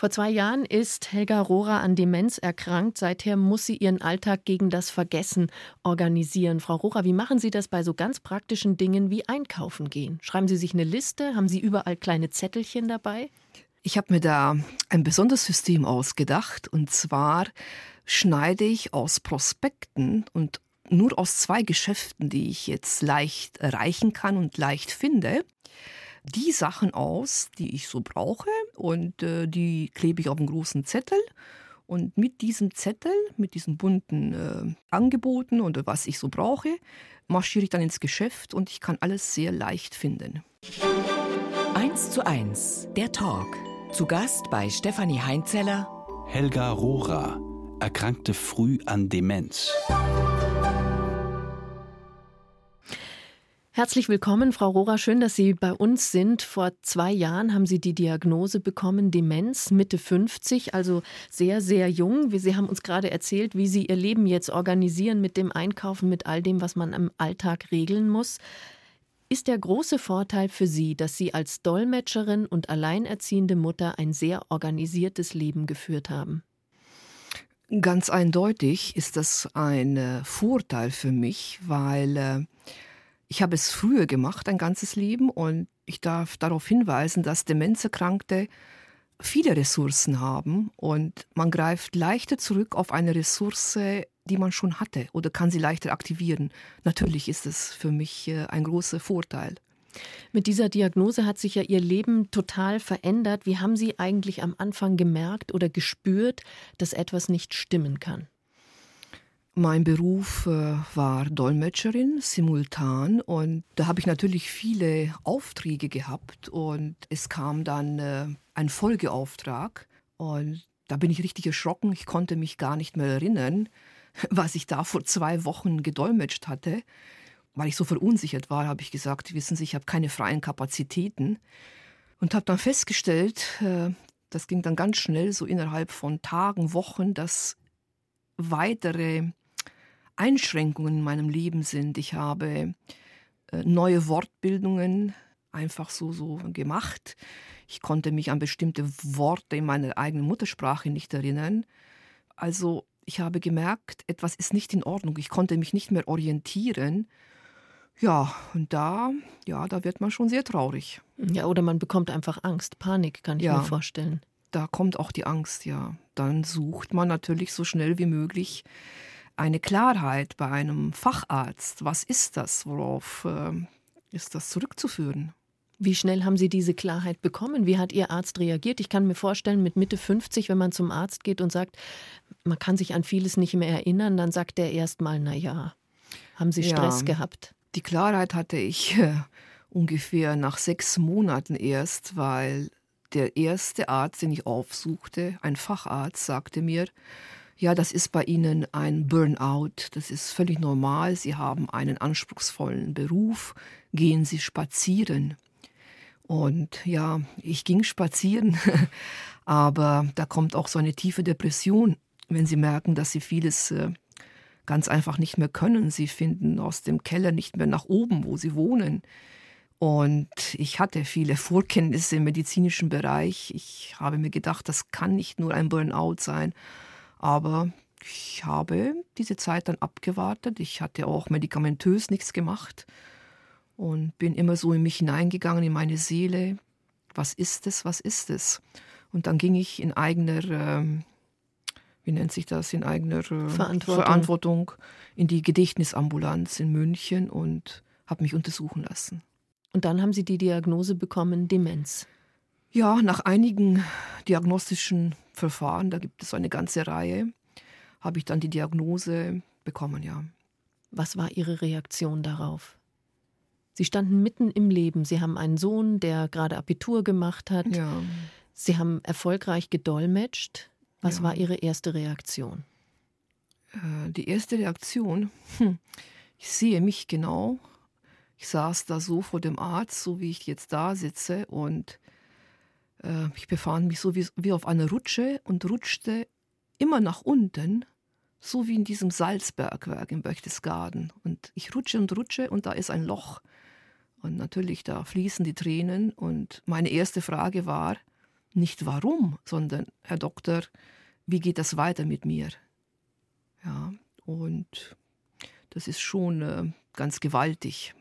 Vor zwei Jahren ist Helga Rohrer an Demenz erkrankt. Seither muss sie ihren Alltag gegen das Vergessen organisieren. Frau Rohrer, wie machen Sie das bei so ganz praktischen Dingen wie Einkaufen gehen? Schreiben Sie sich eine Liste? Haben Sie überall kleine Zettelchen dabei? Ich habe mir da ein besonderes System ausgedacht. Und zwar schneide ich aus Prospekten und nur aus zwei Geschäften, die ich jetzt leicht erreichen kann und leicht finde, die Sachen aus, die ich so brauche und äh, die klebe ich auf einen großen Zettel. Und mit diesem Zettel, mit diesen bunten äh, Angeboten und was ich so brauche, marschiere ich dann ins Geschäft und ich kann alles sehr leicht finden. 1 zu 1, der Talk. Zu Gast bei Stefanie Heinzeller. Helga Rohrer, erkrankte früh an Demenz. Herzlich willkommen, Frau Rohrer. Schön, dass Sie bei uns sind. Vor zwei Jahren haben Sie die Diagnose bekommen, Demenz, Mitte 50, also sehr, sehr jung. Sie haben uns gerade erzählt, wie Sie Ihr Leben jetzt organisieren mit dem Einkaufen, mit all dem, was man im Alltag regeln muss. Ist der große Vorteil für Sie, dass Sie als Dolmetscherin und alleinerziehende Mutter ein sehr organisiertes Leben geführt haben? Ganz eindeutig ist das ein äh, Vorteil für mich, weil äh, ich habe es früher gemacht, ein ganzes Leben, und ich darf darauf hinweisen, dass Demenzerkrankte viele Ressourcen haben und man greift leichter zurück auf eine Ressource, die man schon hatte oder kann sie leichter aktivieren. Natürlich ist es für mich äh, ein großer Vorteil. Mit dieser Diagnose hat sich ja Ihr Leben total verändert. Wie haben Sie eigentlich am Anfang gemerkt oder gespürt, dass etwas nicht stimmen kann? Mein Beruf äh, war Dolmetscherin simultan und da habe ich natürlich viele Aufträge gehabt und es kam dann äh, ein Folgeauftrag und da bin ich richtig erschrocken. Ich konnte mich gar nicht mehr erinnern, was ich da vor zwei Wochen gedolmetscht hatte. Weil ich so verunsichert war, habe ich gesagt, wissen Sie, ich habe keine freien Kapazitäten und habe dann festgestellt, äh, das ging dann ganz schnell, so innerhalb von Tagen, Wochen, dass weitere Einschränkungen in meinem Leben sind. Ich habe äh, neue Wortbildungen einfach so, so gemacht. Ich konnte mich an bestimmte Worte in meiner eigenen Muttersprache nicht erinnern. Also ich habe gemerkt, etwas ist nicht in Ordnung. Ich konnte mich nicht mehr orientieren. Ja, und da, ja, da wird man schon sehr traurig. Ja, oder man bekommt einfach Angst, Panik, kann ich ja, mir vorstellen. Da kommt auch die Angst, ja. Dann sucht man natürlich so schnell wie möglich eine Klarheit bei einem Facharzt. Was ist das? Worauf äh, ist das zurückzuführen? Wie schnell haben Sie diese Klarheit bekommen? Wie hat Ihr Arzt reagiert? Ich kann mir vorstellen, mit Mitte 50, wenn man zum Arzt geht und sagt, man kann sich an vieles nicht mehr erinnern, dann sagt er erstmal, na ja, haben Sie Stress ja, gehabt? Die Klarheit hatte ich äh, ungefähr nach sechs Monaten erst, weil der erste Arzt, den ich aufsuchte, ein Facharzt, sagte mir, ja, das ist bei Ihnen ein Burnout, das ist völlig normal, Sie haben einen anspruchsvollen Beruf, gehen Sie spazieren. Und ja, ich ging spazieren, aber da kommt auch so eine tiefe Depression, wenn Sie merken, dass Sie vieles äh, ganz einfach nicht mehr können. Sie finden aus dem Keller nicht mehr nach oben, wo Sie wohnen. Und ich hatte viele Vorkenntnisse im medizinischen Bereich. Ich habe mir gedacht, das kann nicht nur ein Burnout sein, aber ich habe diese Zeit dann abgewartet. Ich hatte auch medikamentös nichts gemacht und bin immer so in mich hineingegangen, in meine Seele. Was ist es? Was ist es? Und dann ging ich in eigener, äh, wie nennt sich das, in eigener äh, Verantwortung. Verantwortung in die Gedächtnisambulanz in München und habe mich untersuchen lassen. Und dann haben Sie die Diagnose bekommen, Demenz. Ja, nach einigen diagnostischen Verfahren, da gibt es eine ganze Reihe, habe ich dann die Diagnose bekommen, ja. Was war Ihre Reaktion darauf? Sie standen mitten im Leben. Sie haben einen Sohn, der gerade Abitur gemacht hat. Ja. Sie haben erfolgreich gedolmetscht. Was ja. war Ihre erste Reaktion? Äh, die erste Reaktion, hm, ich sehe mich genau. Ich saß da so vor dem Arzt, so wie ich jetzt da sitze und ich befand mich so wie, wie auf einer Rutsche und rutschte immer nach unten, so wie in diesem Salzbergwerk im Berchtesgaden. Und ich rutsche und rutsche und da ist ein Loch. Und natürlich, da fließen die Tränen. Und meine erste Frage war, nicht warum, sondern Herr Doktor, wie geht das weiter mit mir? Ja, und das ist schon äh, ganz gewaltig,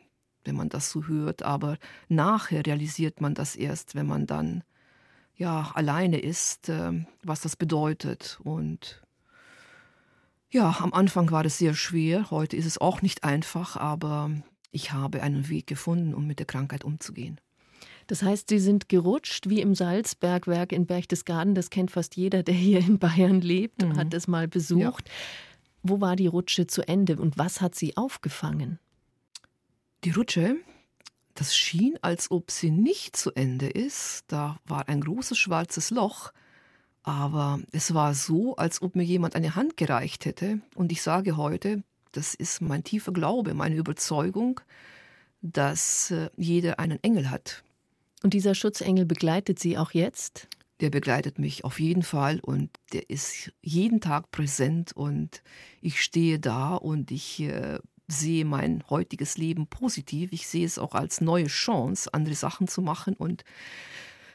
wenn man das so hört, aber nachher realisiert man das erst, wenn man dann ja alleine ist, äh, was das bedeutet und ja, am Anfang war es sehr schwer, heute ist es auch nicht einfach, aber ich habe einen Weg gefunden, um mit der Krankheit umzugehen. Das heißt, Sie sind gerutscht wie im Salzbergwerk in Berchtesgaden. Das kennt fast jeder, der hier in Bayern lebt, mhm. hat es mal besucht. Ja. Wo war die Rutsche zu Ende und was hat Sie aufgefangen? Die Rutsche, das schien, als ob sie nicht zu Ende ist. Da war ein großes schwarzes Loch. Aber es war so, als ob mir jemand eine Hand gereicht hätte. Und ich sage heute, das ist mein tiefer Glaube, meine Überzeugung, dass äh, jeder einen Engel hat. Und dieser Schutzengel begleitet Sie auch jetzt? Der begleitet mich auf jeden Fall und der ist jeden Tag präsent und ich stehe da und ich äh, sehe mein heutiges Leben positiv. Ich sehe es auch als neue Chance, andere Sachen zu machen und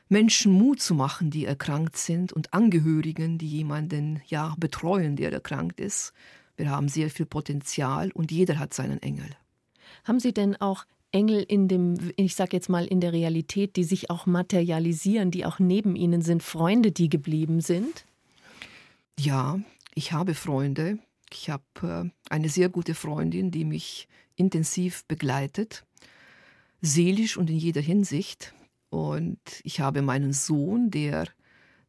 Menschen Mut zu machen, die erkrankt sind und Angehörigen, die jemanden ja betreuen, der erkrankt ist. Wir haben sehr viel Potenzial und jeder hat seinen Engel. Haben Sie denn auch Engel in dem, ich sag jetzt mal in der Realität, die sich auch materialisieren, die auch neben Ihnen sind, Freunde, die geblieben sind? Ja, ich habe Freunde. Ich habe äh, eine sehr gute Freundin, die mich intensiv begleitet, seelisch und in jeder Hinsicht. Und ich habe meinen Sohn, der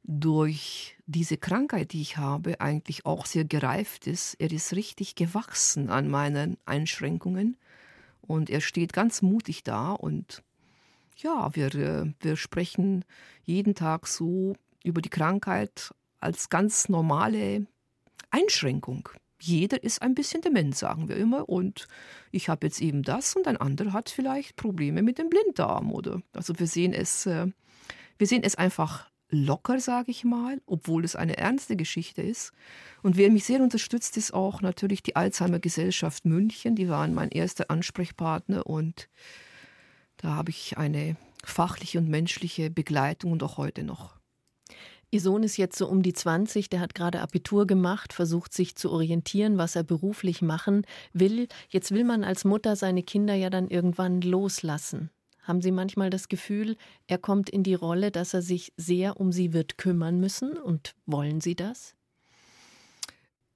durch diese Krankheit, die ich habe, eigentlich auch sehr gereift ist. Er ist richtig gewachsen an meinen Einschränkungen. Und er steht ganz mutig da und ja, wir, äh, wir sprechen jeden Tag so über die Krankheit als ganz normale Einschränkung. Jeder ist ein bisschen dement, sagen wir immer. Und ich habe jetzt eben das und ein anderer hat vielleicht Probleme mit dem Blinddarm. Oder also wir sehen es, äh, wir sehen es einfach locker, sage ich mal, obwohl es eine ernste Geschichte ist. Und wer mich sehr unterstützt, ist auch natürlich die Alzheimer Gesellschaft München. Die waren mein erster Ansprechpartner und da habe ich eine fachliche und menschliche Begleitung und auch heute noch. Ihr Sohn ist jetzt so um die 20, der hat gerade Abitur gemacht, versucht sich zu orientieren, was er beruflich machen will. Jetzt will man als Mutter seine Kinder ja dann irgendwann loslassen. Haben Sie manchmal das Gefühl, er kommt in die Rolle, dass er sich sehr um sie wird kümmern müssen? Und wollen Sie das?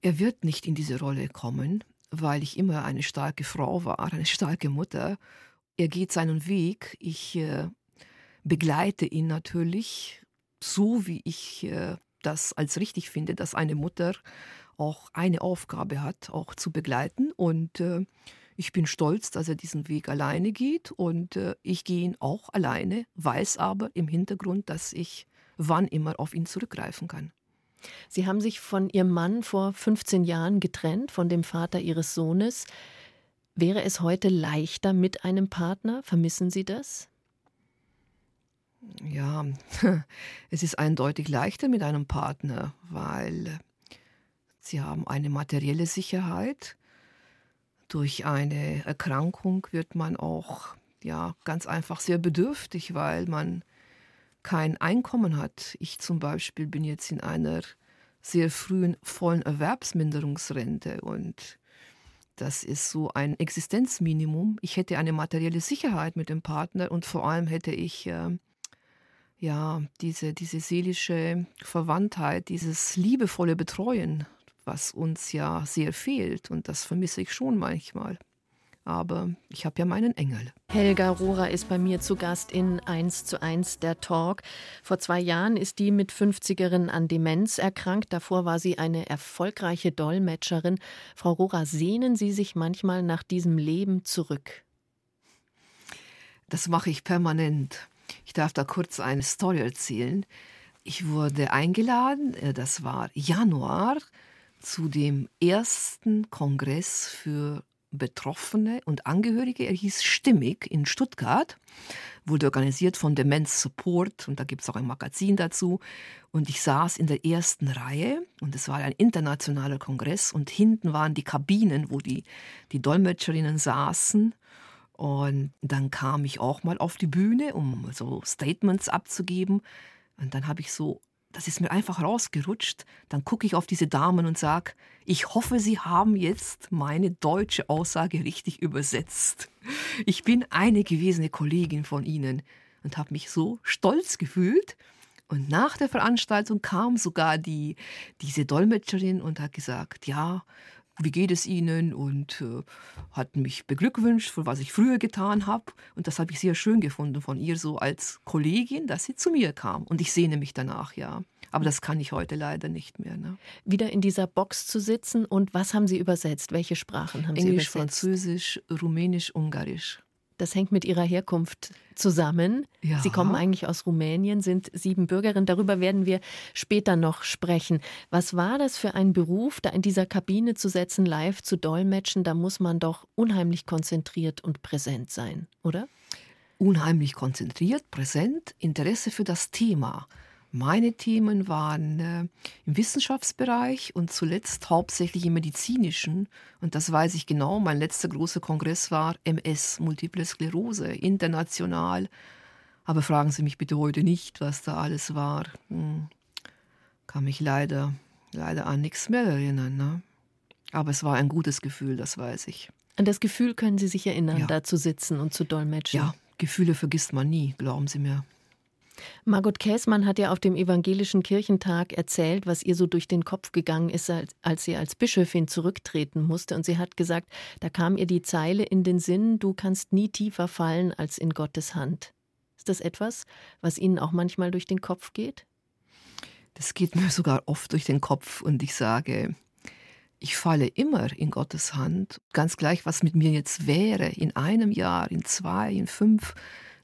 Er wird nicht in diese Rolle kommen, weil ich immer eine starke Frau war, eine starke Mutter. Er geht seinen Weg. Ich äh, begleite ihn natürlich so, wie ich äh, das als richtig finde, dass eine Mutter auch eine Aufgabe hat, auch zu begleiten. Und äh, ich bin stolz, dass er diesen Weg alleine geht und äh, ich gehe ihn auch alleine, weiß aber im Hintergrund, dass ich wann immer auf ihn zurückgreifen kann. Sie haben sich von Ihrem Mann vor 15 Jahren getrennt, von dem Vater Ihres Sohnes. Wäre es heute leichter mit einem Partner? Vermissen Sie das? Ja, es ist eindeutig leichter mit einem Partner, weil Sie haben eine materielle Sicherheit, durch eine Erkrankung wird man auch ja ganz einfach sehr bedürftig, weil man kein Einkommen hat. Ich zum Beispiel bin jetzt in einer sehr frühen vollen Erwerbsminderungsrente und das ist so ein Existenzminimum. Ich hätte eine materielle Sicherheit mit dem Partner und vor allem hätte ich äh, ja diese, diese seelische Verwandtheit, dieses liebevolle Betreuen was uns ja sehr fehlt und das vermisse ich schon manchmal. Aber ich habe ja meinen Engel. Helga Rohrer ist bei mir zu Gast in 1 zu 1 der Talk. Vor zwei Jahren ist die mit 50erin an Demenz erkrankt. Davor war sie eine erfolgreiche Dolmetscherin. Frau Rohrer, sehnen Sie sich manchmal nach diesem Leben zurück? Das mache ich permanent. Ich darf da kurz eine Story erzählen. Ich wurde eingeladen, äh, das war Januar zu dem ersten Kongress für Betroffene und Angehörige. Er hieß Stimmig in Stuttgart, wurde organisiert von Demenz Support und da gibt es auch ein Magazin dazu. Und ich saß in der ersten Reihe und es war ein internationaler Kongress und hinten waren die Kabinen, wo die, die Dolmetscherinnen saßen. Und dann kam ich auch mal auf die Bühne, um so Statements abzugeben. Und dann habe ich so, das ist mir einfach rausgerutscht. Dann gucke ich auf diese Damen und sage, ich hoffe, Sie haben jetzt meine deutsche Aussage richtig übersetzt. Ich bin eine gewesene Kollegin von Ihnen und habe mich so stolz gefühlt. Und nach der Veranstaltung kam sogar die, diese Dolmetscherin und hat gesagt, ja, wie geht es Ihnen? Und äh, hat mich beglückwünscht, für was ich früher getan habe. Und das habe ich sehr schön gefunden von ihr, so als Kollegin, dass sie zu mir kam. Und ich sehne mich danach, ja. Aber das kann ich heute leider nicht mehr. Ne? Wieder in dieser Box zu sitzen und was haben Sie übersetzt? Welche Sprachen haben Englisch, Sie übersetzt? Englisch, Französisch, Rumänisch, Ungarisch. Das hängt mit Ihrer Herkunft zusammen. Ja. Sie kommen eigentlich aus Rumänien, sind Siebenbürgerin. Darüber werden wir später noch sprechen. Was war das für ein Beruf, da in dieser Kabine zu setzen, live zu dolmetschen? Da muss man doch unheimlich konzentriert und präsent sein, oder? Unheimlich konzentriert, präsent, Interesse für das Thema. Meine Themen waren äh, im Wissenschaftsbereich und zuletzt hauptsächlich im medizinischen. Und das weiß ich genau. Mein letzter großer Kongress war MS, Multiple Sklerose, international. Aber fragen Sie mich bitte heute nicht, was da alles war. Hm. Kann mich leider, leider an nichts mehr erinnern. Ne? Aber es war ein gutes Gefühl, das weiß ich. An das Gefühl können Sie sich erinnern, ja. da zu sitzen und zu dolmetschen? Ja, Gefühle vergisst man nie, glauben Sie mir. Margot Käßmann hat ja auf dem Evangelischen Kirchentag erzählt, was ihr so durch den Kopf gegangen ist, als sie als Bischöfin zurücktreten musste. Und sie hat gesagt, da kam ihr die Zeile in den Sinn, du kannst nie tiefer fallen als in Gottes Hand. Ist das etwas, was Ihnen auch manchmal durch den Kopf geht? Das geht mir sogar oft durch den Kopf und ich sage, ich falle immer in Gottes Hand, ganz gleich, was mit mir jetzt wäre, in einem Jahr, in zwei, in fünf.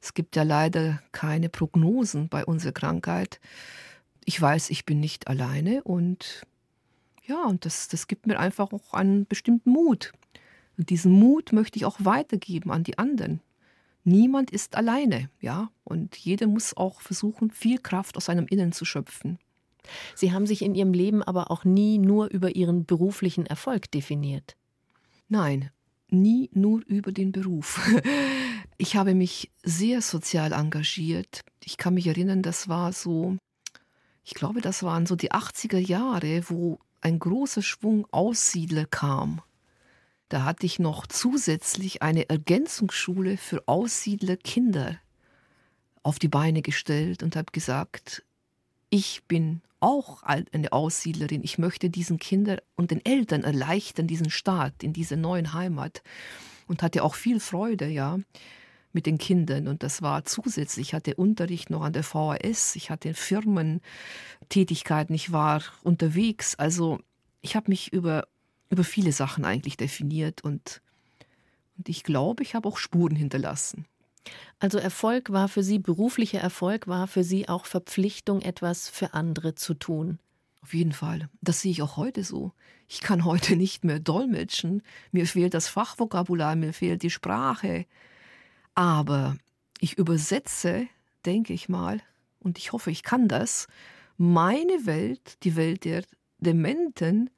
Es gibt ja leider keine Prognosen bei unserer Krankheit. Ich weiß, ich bin nicht alleine und ja, und das, das gibt mir einfach auch einen bestimmten Mut. Und diesen Mut möchte ich auch weitergeben an die anderen. Niemand ist alleine, ja, und jeder muss auch versuchen, viel Kraft aus seinem Innen zu schöpfen. Sie haben sich in Ihrem Leben aber auch nie nur über Ihren beruflichen Erfolg definiert. Nein, nie nur über den Beruf. Ich habe mich sehr sozial engagiert. Ich kann mich erinnern, das war so, ich glaube, das waren so die 80er Jahre, wo ein großer Schwung Aussiedler kam. Da hatte ich noch zusätzlich eine Ergänzungsschule für Aussiedlerkinder auf die Beine gestellt und habe gesagt, ich bin auch eine Aussiedlerin. Ich möchte diesen Kindern und den Eltern erleichtern, diesen Start in diese neuen Heimat. Und hatte auch viel Freude, ja, mit den Kindern. Und das war zusätzlich. Ich hatte Unterricht noch an der VHS. Ich hatte Firmentätigkeiten. Ich war unterwegs. Also ich habe mich über, über viele Sachen eigentlich definiert. Und, und ich glaube, ich habe auch Spuren hinterlassen. Also Erfolg war für Sie, beruflicher Erfolg war für Sie auch Verpflichtung, etwas für andere zu tun. Auf jeden Fall. Das sehe ich auch heute so. Ich kann heute nicht mehr dolmetschen. Mir fehlt das Fachvokabular, mir fehlt die Sprache. Aber ich übersetze, denke ich mal, und ich hoffe, ich kann das, meine Welt, die Welt der Dementen,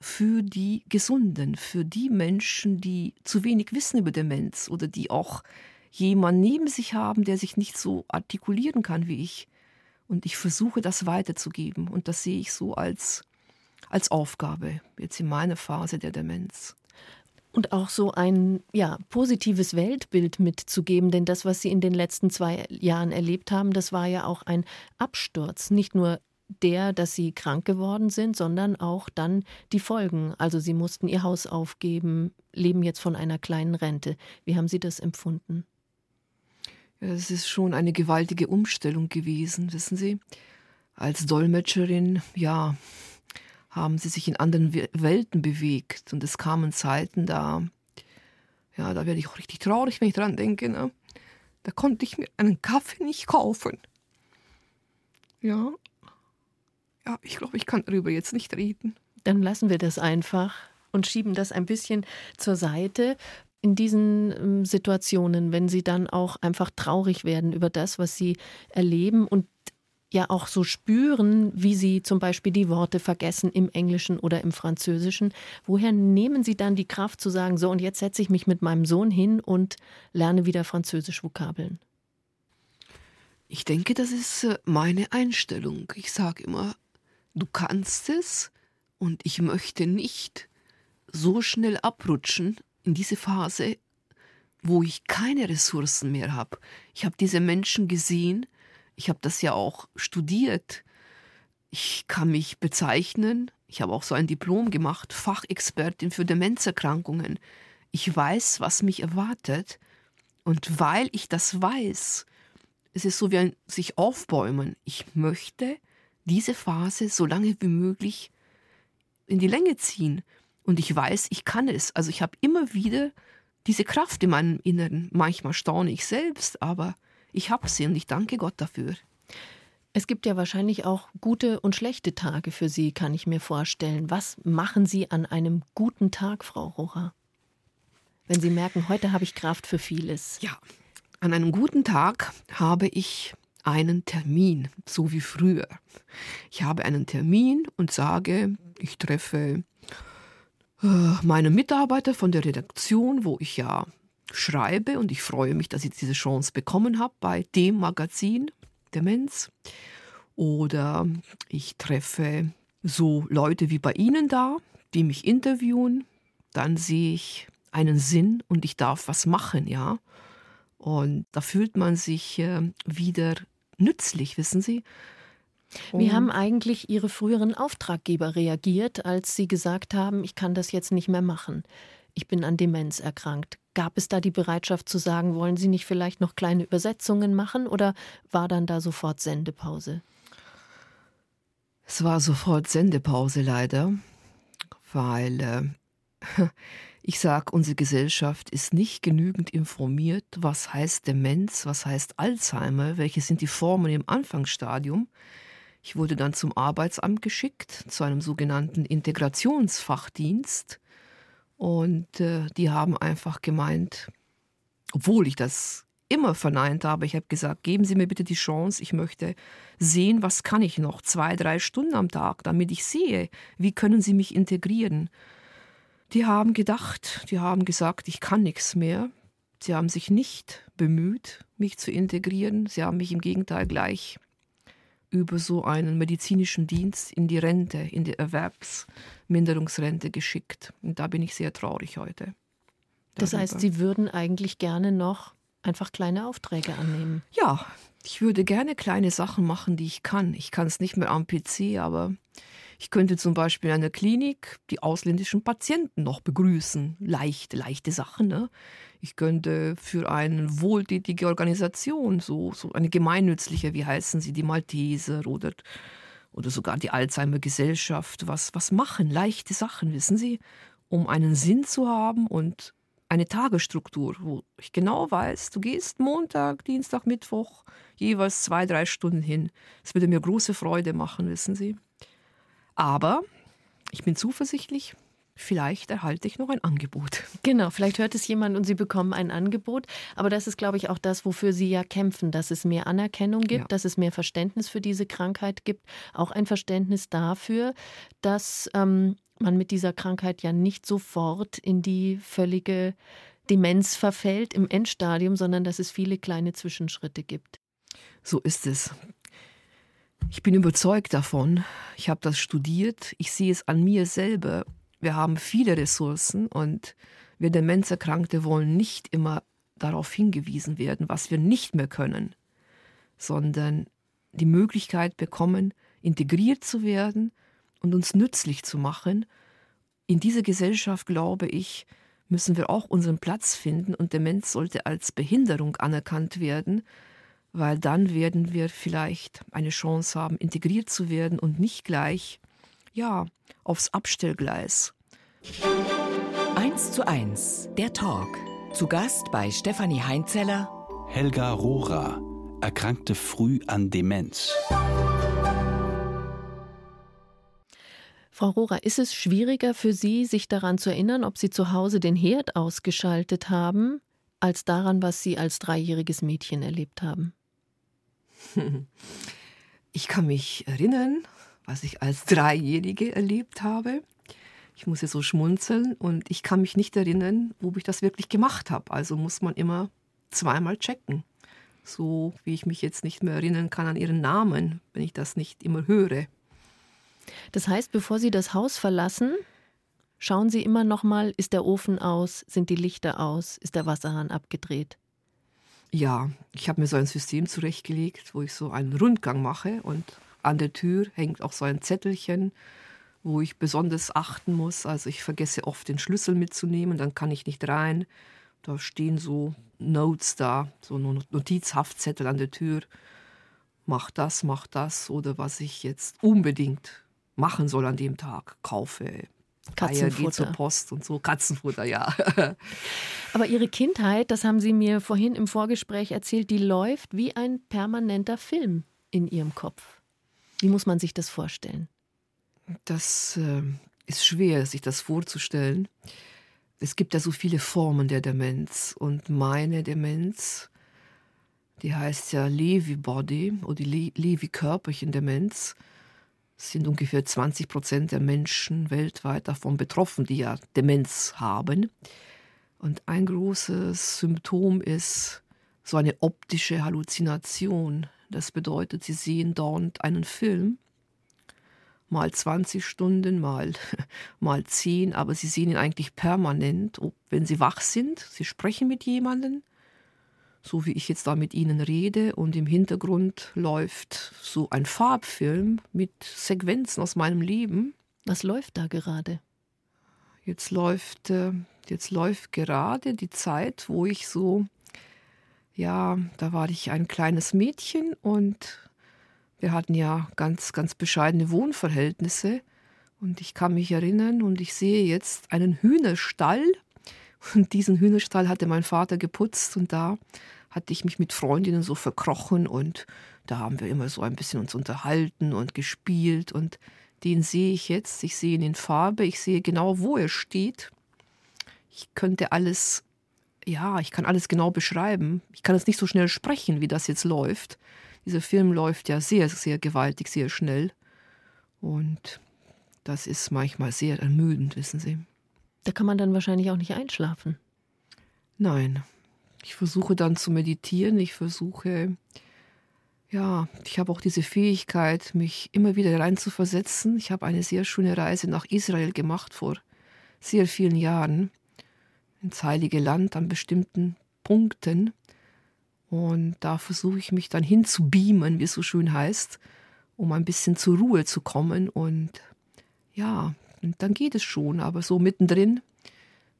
für die Gesunden, für die Menschen, die zu wenig wissen über Demenz oder die auch jemanden neben sich haben, der sich nicht so artikulieren kann wie ich. Und ich versuche das weiterzugeben. Und das sehe ich so als, als Aufgabe, jetzt in meiner Phase der Demenz. Und auch so ein ja, positives Weltbild mitzugeben, denn das, was Sie in den letzten zwei Jahren erlebt haben, das war ja auch ein Absturz. Nicht nur der, dass Sie krank geworden sind, sondern auch dann die Folgen. Also Sie mussten Ihr Haus aufgeben, leben jetzt von einer kleinen Rente. Wie haben Sie das empfunden? Es ist schon eine gewaltige Umstellung gewesen, wissen Sie. Als Dolmetscherin, ja, haben sie sich in anderen Welten bewegt. Und es kamen Zeiten, da, ja, da werde ich auch richtig traurig, wenn ich dran denke. Ne? Da konnte ich mir einen Kaffee nicht kaufen. Ja, ja, ich glaube, ich kann darüber jetzt nicht reden. Dann lassen wir das einfach und schieben das ein bisschen zur Seite in diesen ähm, Situationen, wenn sie dann auch einfach traurig werden über das, was sie erleben und ja auch so spüren, wie sie zum Beispiel die Worte vergessen im Englischen oder im Französischen. Woher nehmen sie dann die Kraft zu sagen, so und jetzt setze ich mich mit meinem Sohn hin und lerne wieder Französisch Vokabeln? Ich denke, das ist äh, meine Einstellung. Ich sage immer, du kannst es und ich möchte nicht so schnell abrutschen in diese Phase, wo ich keine Ressourcen mehr habe. Ich habe diese Menschen gesehen, ich habe das ja auch studiert. Ich kann mich bezeichnen, ich habe auch so ein Diplom gemacht, Fachexpertin für Demenzerkrankungen. Ich weiß, was mich erwartet. Und weil ich das weiß, es ist so wie ein sich aufbäumen. Ich möchte diese Phase so lange wie möglich in die Länge ziehen. Und ich weiß, ich kann es. Also ich habe immer wieder diese Kraft in meinem Inneren. Manchmal staune ich selbst, aber ich habe sie und ich danke Gott dafür. Es gibt ja wahrscheinlich auch gute und schlechte Tage für Sie, kann ich mir vorstellen. Was machen Sie an einem guten Tag, Frau Rocha? Wenn Sie merken, heute habe ich Kraft für vieles. Ja, an einem guten Tag habe ich einen Termin, so wie früher. Ich habe einen Termin und sage, ich treffe äh, meine Mitarbeiter von der Redaktion, wo ich ja schreibe und ich freue mich, dass ich diese Chance bekommen habe bei dem Magazin Demenz. Oder ich treffe so Leute wie bei Ihnen da, die mich interviewen. Dann sehe ich einen Sinn und ich darf was machen, ja. Und da fühlt man sich äh, wieder nützlich, wissen Sie. Und Wie haben eigentlich Ihre früheren Auftraggeber reagiert, als Sie gesagt haben, ich kann das jetzt nicht mehr machen? Ich bin an Demenz erkrankt. Gab es da die Bereitschaft zu sagen, wollen Sie nicht vielleicht noch kleine Übersetzungen machen oder war dann da sofort Sendepause? Es war sofort Sendepause leider, weil äh, ich sage, unsere Gesellschaft ist nicht genügend informiert, was heißt Demenz, was heißt Alzheimer, welche sind die Formen im Anfangsstadium. Ich wurde dann zum Arbeitsamt geschickt, zu einem sogenannten Integrationsfachdienst. Und äh, die haben einfach gemeint, obwohl ich das immer verneint habe, ich habe gesagt, geben Sie mir bitte die Chance, ich möchte sehen, was kann ich noch, zwei, drei Stunden am Tag, damit ich sehe, wie können Sie mich integrieren. Die haben gedacht, die haben gesagt, ich kann nichts mehr. Sie haben sich nicht bemüht, mich zu integrieren. Sie haben mich im Gegenteil gleich über so einen medizinischen Dienst in die Rente, in die Erwerbsminderungsrente geschickt. Und da bin ich sehr traurig heute. Darüber. Das heißt, Sie würden eigentlich gerne noch einfach kleine Aufträge annehmen? Ja, ich würde gerne kleine Sachen machen, die ich kann. Ich kann es nicht mehr am PC, aber ich könnte zum Beispiel in einer Klinik die ausländischen Patienten noch begrüßen. Leicht, leichte Sachen. Ne? Ich könnte für eine wohltätige Organisation, so, so eine gemeinnützliche, wie heißen sie, die Malteser oder, oder sogar die Alzheimer-Gesellschaft, was, was machen. Leichte Sachen, wissen Sie, um einen Sinn zu haben und eine Tagesstruktur, wo ich genau weiß, du gehst Montag, Dienstag, Mittwoch jeweils zwei, drei Stunden hin. Es würde mir große Freude machen, wissen Sie. Aber ich bin zuversichtlich, vielleicht erhalte ich noch ein Angebot. Genau, vielleicht hört es jemand und Sie bekommen ein Angebot. Aber das ist, glaube ich, auch das, wofür Sie ja kämpfen, dass es mehr Anerkennung gibt, ja. dass es mehr Verständnis für diese Krankheit gibt. Auch ein Verständnis dafür, dass ähm, man mit dieser Krankheit ja nicht sofort in die völlige Demenz verfällt im Endstadium, sondern dass es viele kleine Zwischenschritte gibt. So ist es. Ich bin überzeugt davon. Ich habe das studiert. Ich sehe es an mir selber. Wir haben viele Ressourcen und wir Demenzerkrankte wollen nicht immer darauf hingewiesen werden, was wir nicht mehr können, sondern die Möglichkeit bekommen, integriert zu werden und uns nützlich zu machen. In dieser Gesellschaft, glaube ich, müssen wir auch unseren Platz finden und Demenz sollte als Behinderung anerkannt werden, weil dann werden wir vielleicht eine Chance haben, integriert zu werden und nicht gleich, ja, aufs Abstellgleis. Eins zu eins, der Talk. Zu Gast bei Stefanie Heinzeller. Helga Rohrer erkrankte früh an Demenz. Frau Rohrer, ist es schwieriger für Sie, sich daran zu erinnern, ob Sie zu Hause den Herd ausgeschaltet haben, als daran, was Sie als dreijähriges Mädchen erlebt haben? Ich kann mich erinnern, was ich als Dreijährige erlebt habe. Ich muss ja so schmunzeln und ich kann mich nicht erinnern, ob ich das wirklich gemacht habe. Also muss man immer zweimal checken. so wie ich mich jetzt nicht mehr erinnern kann an ihren Namen, wenn ich das nicht immer höre. Das heißt, bevor Sie das Haus verlassen, schauen Sie immer noch mal, ist der Ofen aus, sind die Lichter aus, ist der Wasserhahn abgedreht? Ja, ich habe mir so ein System zurechtgelegt, wo ich so einen Rundgang mache und an der Tür hängt auch so ein Zettelchen, wo ich besonders achten muss. Also ich vergesse oft den Schlüssel mitzunehmen, dann kann ich nicht rein. Da stehen so Notes da, so Notizhaftzettel an der Tür. Mach das, mach das oder was ich jetzt unbedingt machen soll an dem Tag. Kaufe Eier, geh zur Post und so. Katzenfutter, ja. Aber Ihre Kindheit, das haben Sie mir vorhin im Vorgespräch erzählt, die läuft wie ein permanenter Film in Ihrem Kopf. Wie muss man sich das vorstellen? Das äh, ist schwer, sich das vorzustellen. Es gibt ja so viele Formen der Demenz und meine Demenz, die heißt ja Lewy Body oder die Lewy Körperchen Demenz sind ungefähr 20 Prozent der Menschen weltweit davon betroffen, die ja Demenz haben. Und ein großes Symptom ist so eine optische Halluzination. Das bedeutet, sie sehen dort einen Film, mal 20 Stunden, mal, mal 10, aber sie sehen ihn eigentlich permanent, wenn sie wach sind. Sie sprechen mit jemandem so wie ich jetzt da mit Ihnen rede und im Hintergrund läuft so ein Farbfilm mit Sequenzen aus meinem Leben. Was läuft da gerade? Jetzt läuft, äh, jetzt läuft gerade die Zeit, wo ich so, ja, da war ich ein kleines Mädchen und wir hatten ja ganz, ganz bescheidene Wohnverhältnisse. Und ich kann mich erinnern und ich sehe jetzt einen Hühnerstall. Und diesen Hühnerstall hatte mein Vater geputzt und da hatte ich mich mit Freundinnen so verkrochen und da haben wir immer so ein bisschen uns unterhalten und gespielt und den sehe ich jetzt. Ich sehe ihn in Farbe, ich sehe genau, wo er steht. Ich könnte alles, ja, ich kann alles genau beschreiben. Ich kann es nicht so schnell sprechen, wie das jetzt läuft. Dieser Film läuft ja sehr, sehr gewaltig, sehr schnell. Und das ist manchmal sehr ermüdend, wissen Sie. Da kann man dann wahrscheinlich auch nicht einschlafen. Nein, ich versuche dann zu meditieren, ich versuche, ja, ich habe auch diese Fähigkeit, mich immer wieder reinzuversetzen. Ich habe eine sehr schöne Reise nach Israel gemacht vor sehr vielen Jahren, ins Heilige Land an bestimmten Punkten. Und da versuche ich mich dann hinzubeamen, wie es so schön heißt, um ein bisschen zur Ruhe zu kommen. Und ja, und dann geht es schon, aber so mittendrin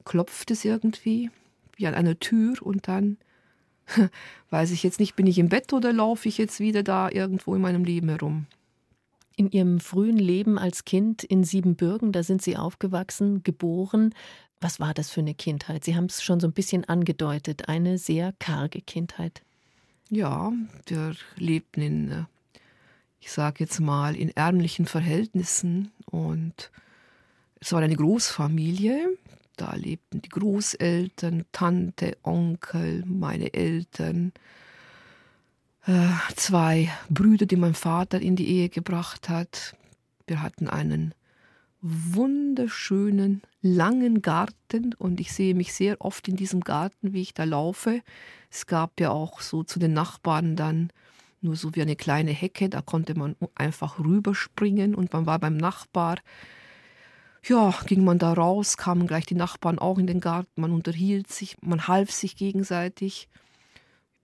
klopft es irgendwie wie an einer Tür und dann weiß ich jetzt nicht, bin ich im Bett oder laufe ich jetzt wieder da irgendwo in meinem Leben herum. In Ihrem frühen Leben als Kind in Siebenbürgen, da sind Sie aufgewachsen, geboren. Was war das für eine Kindheit? Sie haben es schon so ein bisschen angedeutet, eine sehr karge Kindheit. Ja, wir lebten in, äh, ich sage jetzt mal, in ärmlichen Verhältnissen und es war eine Großfamilie. Da lebten die Großeltern, Tante, Onkel, meine Eltern, äh, zwei Brüder, die mein Vater in die Ehe gebracht hat. Wir hatten einen wunderschönen, langen Garten und ich sehe mich sehr oft in diesem Garten, wie ich da laufe. Es gab ja auch so zu den Nachbarn dann nur so wie eine kleine Hecke, da konnte man einfach rüberspringen und man war beim Nachbar ja, ging man da raus, kamen gleich die Nachbarn auch in den Garten, man unterhielt sich, man half sich gegenseitig.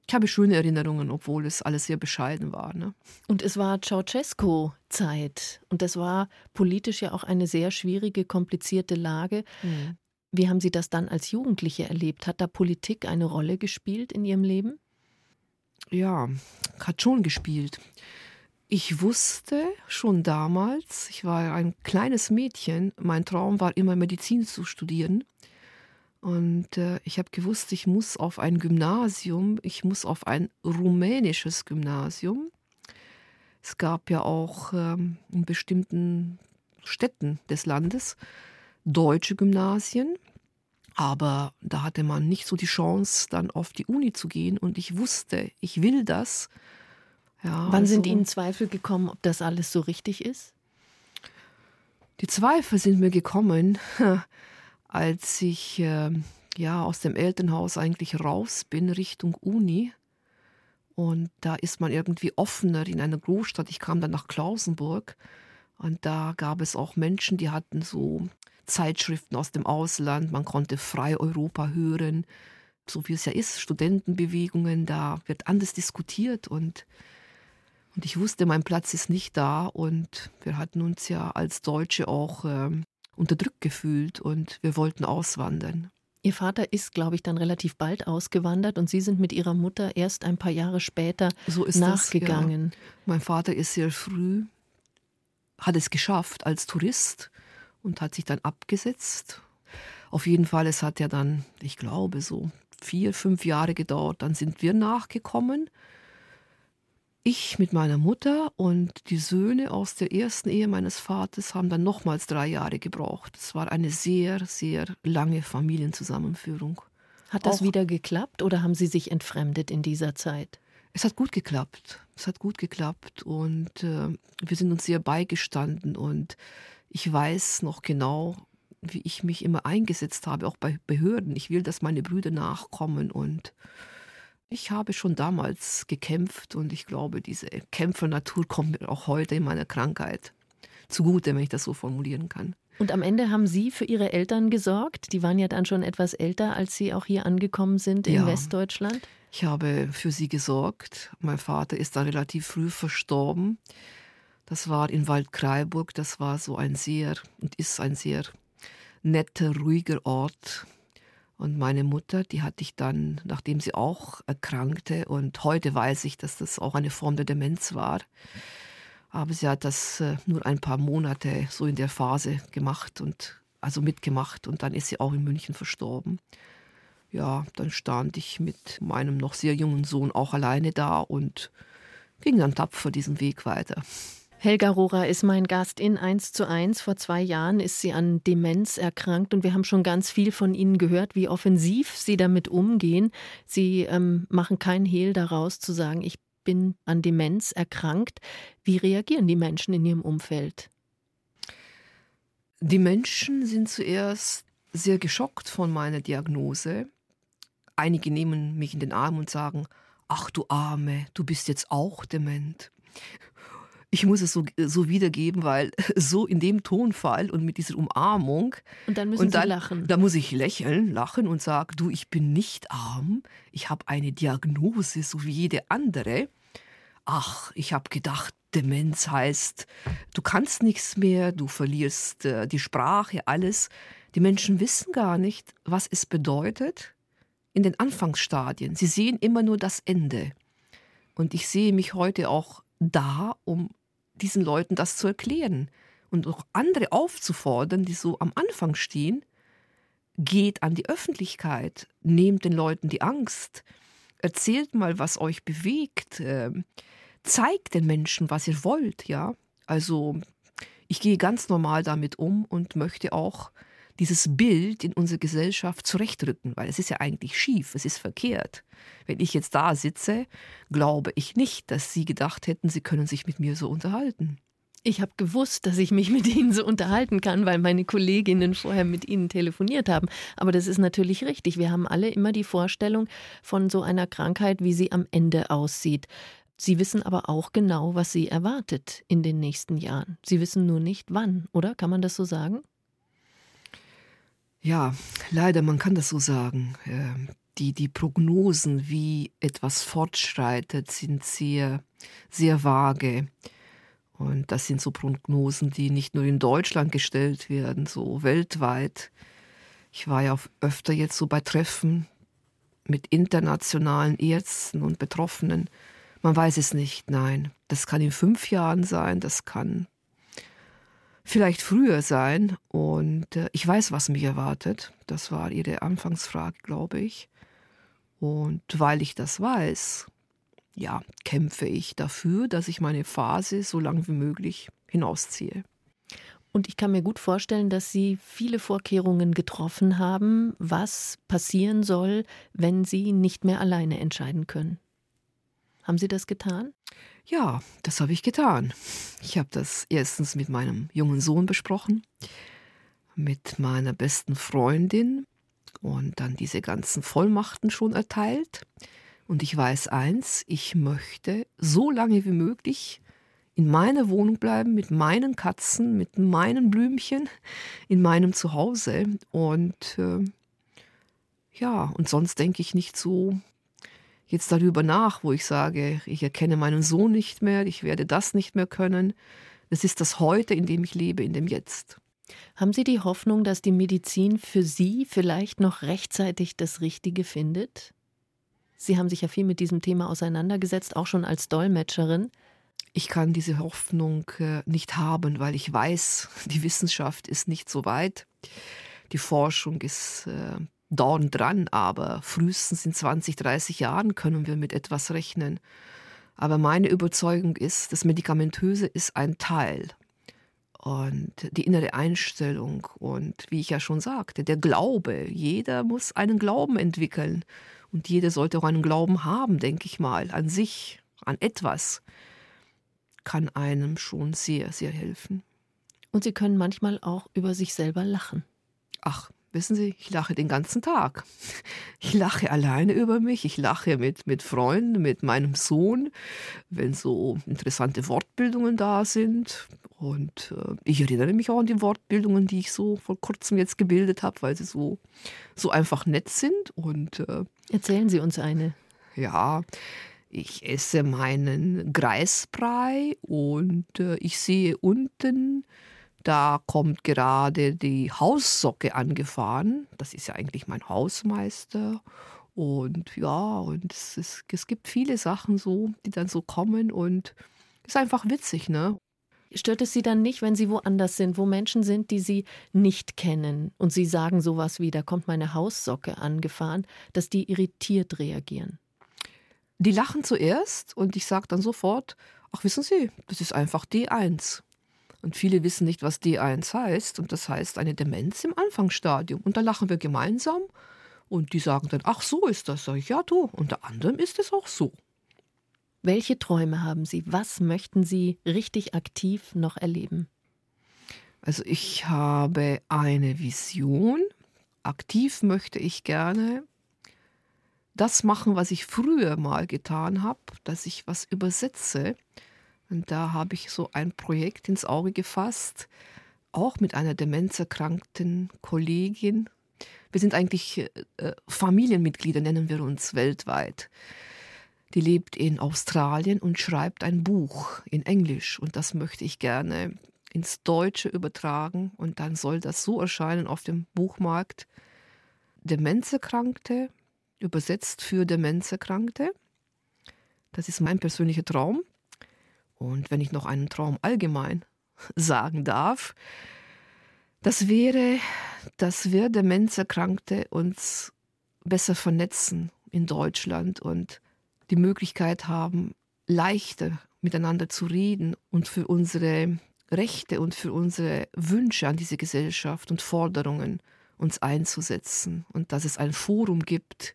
Ich habe schöne Erinnerungen, obwohl es alles sehr bescheiden war. Ne? Und es war Ceausescu-Zeit und das war politisch ja auch eine sehr schwierige, komplizierte Lage. Mhm. Wie haben Sie das dann als Jugendliche erlebt? Hat da Politik eine Rolle gespielt in Ihrem Leben? Ja, hat schon gespielt. Ich wusste schon damals, ich war ein kleines Mädchen, mein Traum war immer Medizin zu studieren. Und äh, ich habe gewusst, ich muss auf ein Gymnasium, ich muss auf ein rumänisches Gymnasium. Es gab ja auch ähm, in bestimmten Städten des Landes deutsche Gymnasien, aber da hatte man nicht so die Chance, dann auf die Uni zu gehen. Und ich wusste, ich will das. Ja, Wann also, sind Ihnen Zweifel gekommen, ob das alles so richtig ist? Die Zweifel sind mir gekommen, als ich äh, ja aus dem Elternhaus eigentlich raus bin Richtung Uni Und da ist man irgendwie offener in einer Großstadt. Ich kam dann nach Klausenburg und da gab es auch Menschen, die hatten so Zeitschriften aus dem Ausland. Man konnte frei Europa hören, so wie es ja ist. Studentenbewegungen, da wird anders diskutiert und und ich wusste, mein Platz ist nicht da und wir hatten uns ja als Deutsche auch äh, unterdrückt gefühlt und wir wollten auswandern. Ihr Vater ist, glaube ich, dann relativ bald ausgewandert und Sie sind mit Ihrer Mutter erst ein paar Jahre später so nachgegangen. Das, ja. Mein Vater ist sehr früh, hat es geschafft als Tourist und hat sich dann abgesetzt. Auf jeden Fall, es hat ja dann, ich glaube, so vier, fünf Jahre gedauert. Dann sind wir nachgekommen ich mit meiner Mutter und die Söhne aus der ersten Ehe meines Vaters haben dann nochmals drei Jahre gebraucht. Es war eine sehr, sehr lange Familienzusammenführung. Hat das Auch, wieder geklappt oder haben Sie sich entfremdet in dieser Zeit? Es hat gut geklappt. Es hat gut geklappt und äh, wir sind uns sehr beigestanden und ich weiß noch genau, wie ich mich immer eingesetzt habe, auch bei Behörden. Ich will, dass meine Brüder nachkommen und ich habe schon damals gekämpft und ich glaube, diese Kämpfernatur kommt mir auch heute in meiner Krankheit zugute, wenn ich das so formulieren kann. Und am Ende haben Sie für Ihre Eltern gesorgt? Die waren ja dann schon etwas älter, als Sie auch hier angekommen sind in ja, Westdeutschland. Ich habe für sie gesorgt. Mein Vater ist dann relativ früh verstorben. Das war in Waldkraiburg. Das war so ein sehr und ist ein sehr netter, ruhiger Ort. Und meine Mutter, die hatte ich dann, nachdem sie auch erkrankte, und heute weiß ich, dass das auch eine Form der Demenz war. Aber sie hat das äh, nur ein paar Monate so in der Phase gemacht und also mitgemacht und dann ist sie auch in München verstorben. Ja, dann stand ich mit meinem noch sehr jungen Sohn auch alleine da und ging dann tapfer diesen Weg weiter. Helga Rohrer ist mein Gast in 1 zu 1. Vor zwei Jahren ist sie an Demenz erkrankt und wir haben schon ganz viel von Ihnen gehört, wie offensiv Sie damit umgehen. Sie ähm, machen keinen Hehl daraus zu sagen, ich bin an Demenz erkrankt. Wie reagieren die Menschen in Ihrem Umfeld? Die Menschen sind zuerst sehr geschockt von meiner Diagnose. Einige nehmen mich in den Arm und sagen, ach du Arme, du bist jetzt auch dement ich muss es so, so wiedergeben, weil so in dem Tonfall und mit dieser Umarmung. Und dann müssen und dann, Sie lachen. Da muss ich lächeln, lachen und sagen, du, ich bin nicht arm, ich habe eine Diagnose, so wie jede andere. Ach, ich habe gedacht, Demenz heißt, du kannst nichts mehr, du verlierst äh, die Sprache, alles. Die Menschen wissen gar nicht, was es bedeutet in den Anfangsstadien. Sie sehen immer nur das Ende. Und ich sehe mich heute auch da, um diesen Leuten das zu erklären und auch andere aufzufordern, die so am Anfang stehen, geht an die Öffentlichkeit, nehmt den Leuten die Angst, erzählt mal, was euch bewegt, äh, zeigt den Menschen, was ihr wollt, ja. Also ich gehe ganz normal damit um und möchte auch dieses Bild in unserer Gesellschaft zurechtrücken, weil es ist ja eigentlich schief, es ist verkehrt. Wenn ich jetzt da sitze, glaube ich nicht, dass Sie gedacht hätten, Sie können sich mit mir so unterhalten. Ich habe gewusst, dass ich mich mit Ihnen so unterhalten kann, weil meine Kolleginnen vorher mit Ihnen telefoniert haben. Aber das ist natürlich richtig. Wir haben alle immer die Vorstellung von so einer Krankheit, wie sie am Ende aussieht. Sie wissen aber auch genau, was Sie erwartet in den nächsten Jahren. Sie wissen nur nicht wann, oder? Kann man das so sagen? Ja, leider, man kann das so sagen. Ähm, die, die Prognosen, wie etwas fortschreitet, sind sehr, sehr vage. Und das sind so Prognosen, die nicht nur in Deutschland gestellt werden, so weltweit. Ich war ja öfter jetzt so bei Treffen mit internationalen Ärzten und Betroffenen. Man weiß es nicht, nein. Das kann in fünf Jahren sein, das kann vielleicht früher sein. Und äh, ich weiß, was mich erwartet. Das war Ihre Anfangsfrage, glaube ich. Und weil ich das weiß, ja, kämpfe ich dafür, dass ich meine Phase so lang wie möglich hinausziehe. Und ich kann mir gut vorstellen, dass Sie viele Vorkehrungen getroffen haben, was passieren soll, wenn Sie nicht mehr alleine entscheiden können. Haben Sie das getan? Ja, das habe ich getan. Ich habe das erstens mit meinem jungen Sohn besprochen, mit meiner besten Freundin und dann diese ganzen Vollmachten schon erteilt. Und ich weiß eins, ich möchte so lange wie möglich in meiner Wohnung bleiben, mit meinen Katzen, mit meinen Blümchen, in meinem Zuhause. Und äh, ja, und sonst denke ich nicht so jetzt darüber nach, wo ich sage, ich erkenne meinen Sohn nicht mehr, ich werde das nicht mehr können. Es ist das Heute, in dem ich lebe, in dem Jetzt. Haben Sie die Hoffnung, dass die Medizin für Sie vielleicht noch rechtzeitig das Richtige findet? Sie haben sich ja viel mit diesem Thema auseinandergesetzt, auch schon als Dolmetscherin. Ich kann diese Hoffnung äh, nicht haben, weil ich weiß, die Wissenschaft ist nicht so weit. Die Forschung ist dauernd dran, aber frühestens in 20, 30 Jahren können wir mit etwas rechnen. Aber meine Überzeugung ist, das Medikamentöse ist ein Teil. Und die innere Einstellung und wie ich ja schon sagte, der Glaube. Jeder muss einen Glauben entwickeln. Und jeder sollte auch einen Glauben haben, denke ich mal, an sich, an etwas. Kann einem schon sehr, sehr helfen. Und Sie können manchmal auch über sich selber lachen. Ach, Wissen Sie, ich lache den ganzen Tag. Ich lache alleine über mich, ich lache mit, mit Freunden, mit meinem Sohn, wenn so interessante Wortbildungen da sind. Und äh, ich erinnere mich auch an die Wortbildungen, die ich so vor kurzem jetzt gebildet habe, weil sie so, so einfach nett sind. Und, äh, Erzählen Sie uns eine. Ja, ich esse meinen Greisbrei und äh, ich sehe unten da kommt gerade die Haussocke angefahren. Das ist ja eigentlich mein Hausmeister. Und ja, und es, ist, es gibt viele Sachen so, die dann so kommen und ist einfach witzig, ne? Stört es Sie dann nicht, wenn Sie woanders sind, wo Menschen sind, die Sie nicht kennen und Sie sagen sowas wie, da kommt meine Haussocke angefahren, dass die irritiert reagieren? Die lachen zuerst und ich sage dann sofort, ach wissen Sie, das ist einfach D1. Und viele wissen nicht, was D1 heißt. Und das heißt eine Demenz im Anfangsstadium. Und da lachen wir gemeinsam. Und die sagen dann, ach so ist das. Sag ich, ja du. Unter anderem ist es auch so. Welche Träume haben Sie? Was möchten Sie richtig aktiv noch erleben? Also ich habe eine Vision. Aktiv möchte ich gerne das machen, was ich früher mal getan habe, dass ich was übersetze und da habe ich so ein Projekt ins Auge gefasst, auch mit einer demenzerkrankten Kollegin. Wir sind eigentlich äh, Familienmitglieder, nennen wir uns weltweit. Die lebt in Australien und schreibt ein Buch in Englisch. Und das möchte ich gerne ins Deutsche übertragen. Und dann soll das so erscheinen auf dem Buchmarkt. Demenzerkrankte, übersetzt für Demenzerkrankte. Das ist mein persönlicher Traum. Und wenn ich noch einen Traum allgemein sagen darf, das wäre, dass wir Demenzerkrankte uns besser vernetzen in Deutschland und die Möglichkeit haben, leichter miteinander zu reden und für unsere Rechte und für unsere Wünsche an diese Gesellschaft und Forderungen uns einzusetzen. Und dass es ein Forum gibt,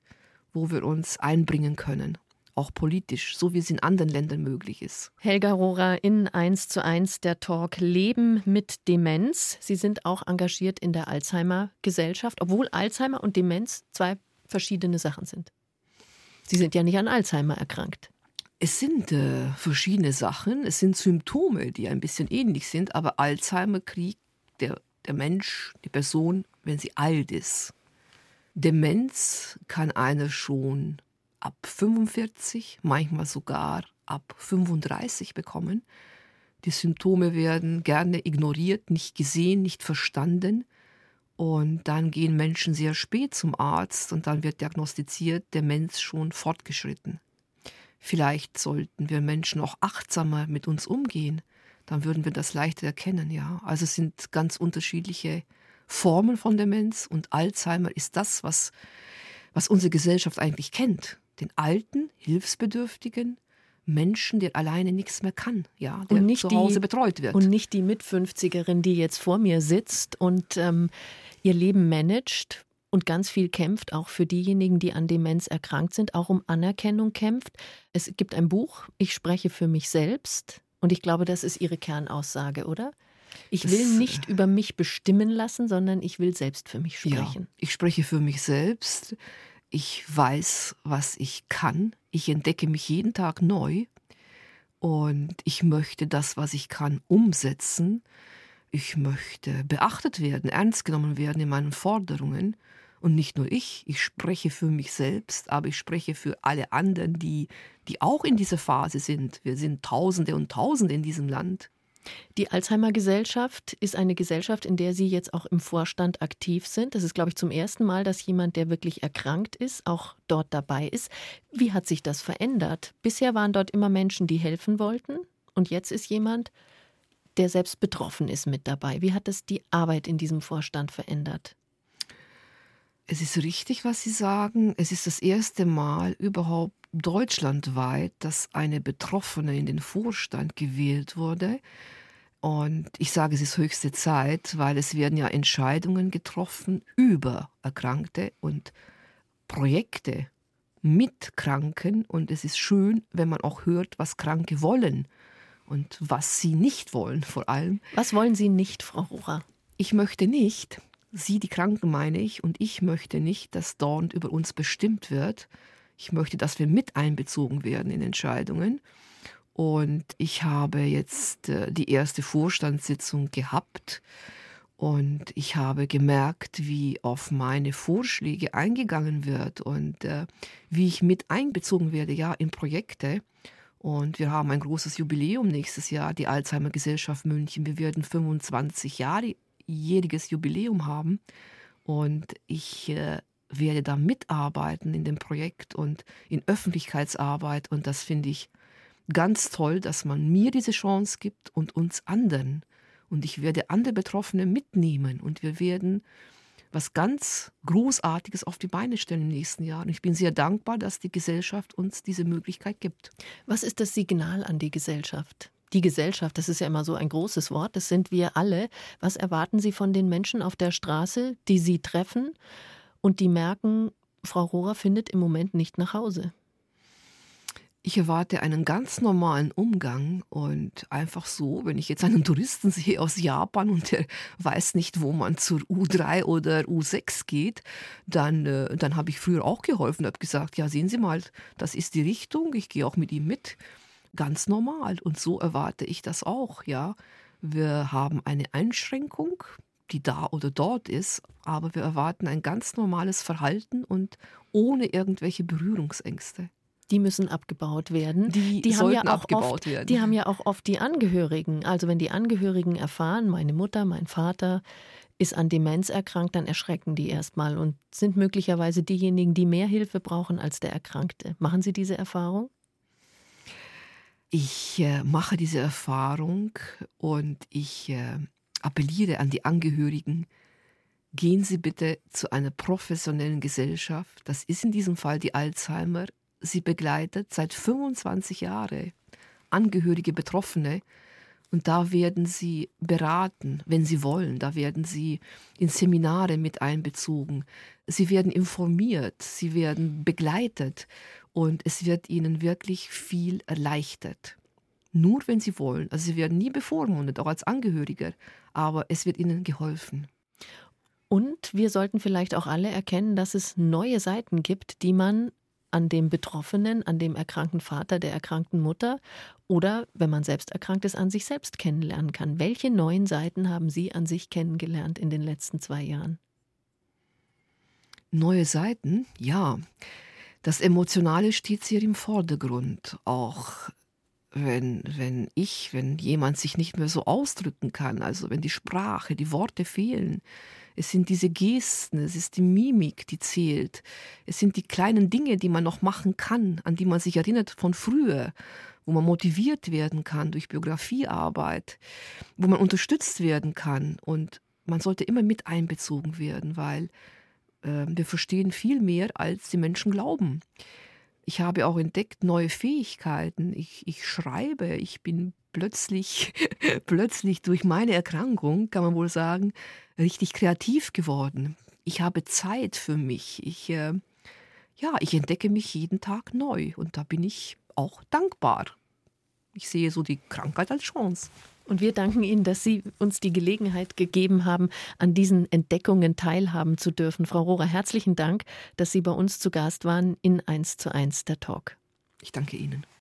wo wir uns einbringen können auch politisch, so wie es in anderen Ländern möglich ist. Helga Rohrer in 1 zu 1 der Talk Leben mit Demenz. Sie sind auch engagiert in der Alzheimer-Gesellschaft, obwohl Alzheimer und Demenz zwei verschiedene Sachen sind. Sie sind ja nicht an Alzheimer erkrankt. Es sind äh, verschiedene Sachen, es sind Symptome, die ein bisschen ähnlich sind, aber Alzheimer kriegt der, der Mensch, die Person, wenn sie alt ist. Demenz kann einer schon ab 45, manchmal sogar ab 35 bekommen. Die Symptome werden gerne ignoriert, nicht gesehen, nicht verstanden. Und dann gehen Menschen sehr spät zum Arzt und dann wird diagnostiziert, Demenz schon fortgeschritten. Vielleicht sollten wir Menschen auch achtsamer mit uns umgehen, dann würden wir das leichter erkennen, ja. Also es sind ganz unterschiedliche Formen von Demenz und Alzheimer ist das, was, was unsere Gesellschaft eigentlich kennt den alten, hilfsbedürftigen Menschen, der alleine nichts mehr kann, ja, der und nicht zu Hause die, betreut wird. Und nicht die Mit-50erin, die jetzt vor mir sitzt und ähm, ihr Leben managt und ganz viel kämpft, auch für diejenigen, die an Demenz erkrankt sind, auch um Anerkennung kämpft. Es gibt ein Buch, Ich spreche für mich selbst. Und ich glaube, das ist Ihre Kernaussage, oder? Ich will das, nicht über mich bestimmen lassen, sondern ich will selbst für mich sprechen. Ja, ich spreche für mich selbst ich weiß, was ich kann, Ich entdecke mich jeden Tag neu und ich möchte das, was ich kann, umsetzen. Ich möchte beachtet werden, ernst genommen werden in meinen Forderungen. Und nicht nur ich, ich spreche für mich selbst, aber ich spreche für alle anderen, die, die auch in dieser Phase sind. Wir sind Tausende und Tausende in diesem Land. Die Alzheimer-Gesellschaft ist eine Gesellschaft, in der Sie jetzt auch im Vorstand aktiv sind. Das ist, glaube ich, zum ersten Mal, dass jemand, der wirklich erkrankt ist, auch dort dabei ist. Wie hat sich das verändert? Bisher waren dort immer Menschen, die helfen wollten. Und jetzt ist jemand, der selbst betroffen ist, mit dabei. Wie hat das die Arbeit in diesem Vorstand verändert? Es ist richtig, was Sie sagen. Es ist das erste Mal überhaupt deutschlandweit, dass eine Betroffene in den Vorstand gewählt wurde. Und ich sage, es ist höchste Zeit, weil es werden ja Entscheidungen getroffen über Erkrankte und Projekte mit Kranken. Und es ist schön, wenn man auch hört, was Kranke wollen und was sie nicht wollen vor allem. Was wollen Sie nicht, Frau Rohrer? Ich möchte nicht, Sie, die Kranken meine ich, und ich möchte nicht, dass dort über uns bestimmt wird. Ich möchte, dass wir mit einbezogen werden in Entscheidungen. Und ich habe jetzt äh, die erste Vorstandssitzung gehabt und ich habe gemerkt, wie auf meine Vorschläge eingegangen wird und äh, wie ich mit einbezogen werde, ja, in Projekte. Und wir haben ein großes Jubiläum nächstes Jahr, die Alzheimer Gesellschaft München. Wir werden 25 jähriges Jubiläum haben. Und ich äh, werde da mitarbeiten in dem Projekt und in Öffentlichkeitsarbeit. Und das finde ich ganz toll, dass man mir diese Chance gibt und uns anderen. Und ich werde andere Betroffene mitnehmen und wir werden was ganz Großartiges auf die Beine stellen im nächsten Jahr. Und ich bin sehr dankbar, dass die Gesellschaft uns diese Möglichkeit gibt. Was ist das Signal an die Gesellschaft? Die Gesellschaft, das ist ja immer so ein großes Wort, das sind wir alle. Was erwarten Sie von den Menschen auf der Straße, die Sie treffen und die merken, Frau Rohrer findet im Moment nicht nach Hause? Ich erwarte einen ganz normalen Umgang und einfach so, wenn ich jetzt einen Touristen sehe aus Japan und der weiß nicht, wo man zur U3 oder U6 geht, dann, äh, dann habe ich früher auch geholfen, habe gesagt, ja sehen Sie mal, das ist die Richtung, ich gehe auch mit ihm mit. Ganz normal und so erwarte ich das auch, ja. Wir haben eine Einschränkung, die da oder dort ist, aber wir erwarten ein ganz normales Verhalten und ohne irgendwelche Berührungsängste die müssen abgebaut werden. Die, die haben ja auch oft, werden. Die haben ja auch oft die Angehörigen. Also wenn die Angehörigen erfahren, meine Mutter, mein Vater ist an Demenz erkrankt, dann erschrecken die erstmal und sind möglicherweise diejenigen, die mehr Hilfe brauchen als der Erkrankte. Machen Sie diese Erfahrung? Ich äh, mache diese Erfahrung und ich äh, appelliere an die Angehörigen, gehen Sie bitte zu einer professionellen Gesellschaft. Das ist in diesem Fall die Alzheimer sie begleitet seit 25 Jahren Angehörige Betroffene. Und da werden sie beraten, wenn sie wollen. Da werden sie in Seminare mit einbezogen. Sie werden informiert, sie werden begleitet und es wird ihnen wirklich viel erleichtert. Nur wenn sie wollen. Also sie werden nie bevormundet, auch als Angehöriger, aber es wird ihnen geholfen. Und wir sollten vielleicht auch alle erkennen, dass es neue Seiten gibt, die man an dem Betroffenen, an dem erkrankten Vater, der erkrankten Mutter oder, wenn man selbst erkrankt ist, an sich selbst kennenlernen kann. Welche neuen Seiten haben Sie an sich kennengelernt in den letzten zwei Jahren? Neue Seiten? Ja. Das Emotionale steht sehr im Vordergrund. Auch wenn, wenn ich, wenn jemand sich nicht mehr so ausdrücken kann, also wenn die Sprache, die Worte fehlen, es sind diese Gesten, es ist die Mimik, die zählt. Es sind die kleinen Dinge, die man noch machen kann, an die man sich erinnert von früher, wo man motiviert werden kann durch Biografiearbeit, wo man unterstützt werden kann. Und man sollte immer mit einbezogen werden, weil äh, wir verstehen viel mehr, als die Menschen glauben. Ich habe auch entdeckt neue Fähigkeiten. Ich, ich schreibe, ich bin plötzlich, plötzlich durch meine Erkrankung, kann man wohl sagen, richtig kreativ geworden. Ich habe Zeit für mich. Ich, äh, ja, ich entdecke mich jeden Tag neu und da bin ich auch dankbar. Ich sehe so die Krankheit als Chance. Und wir danken Ihnen, dass Sie uns die Gelegenheit gegeben haben, an diesen Entdeckungen teilhaben zu dürfen. Frau Rohrer, herzlichen Dank, dass Sie bei uns zu Gast waren in 1 zu 1 der Talk. Ich danke Ihnen.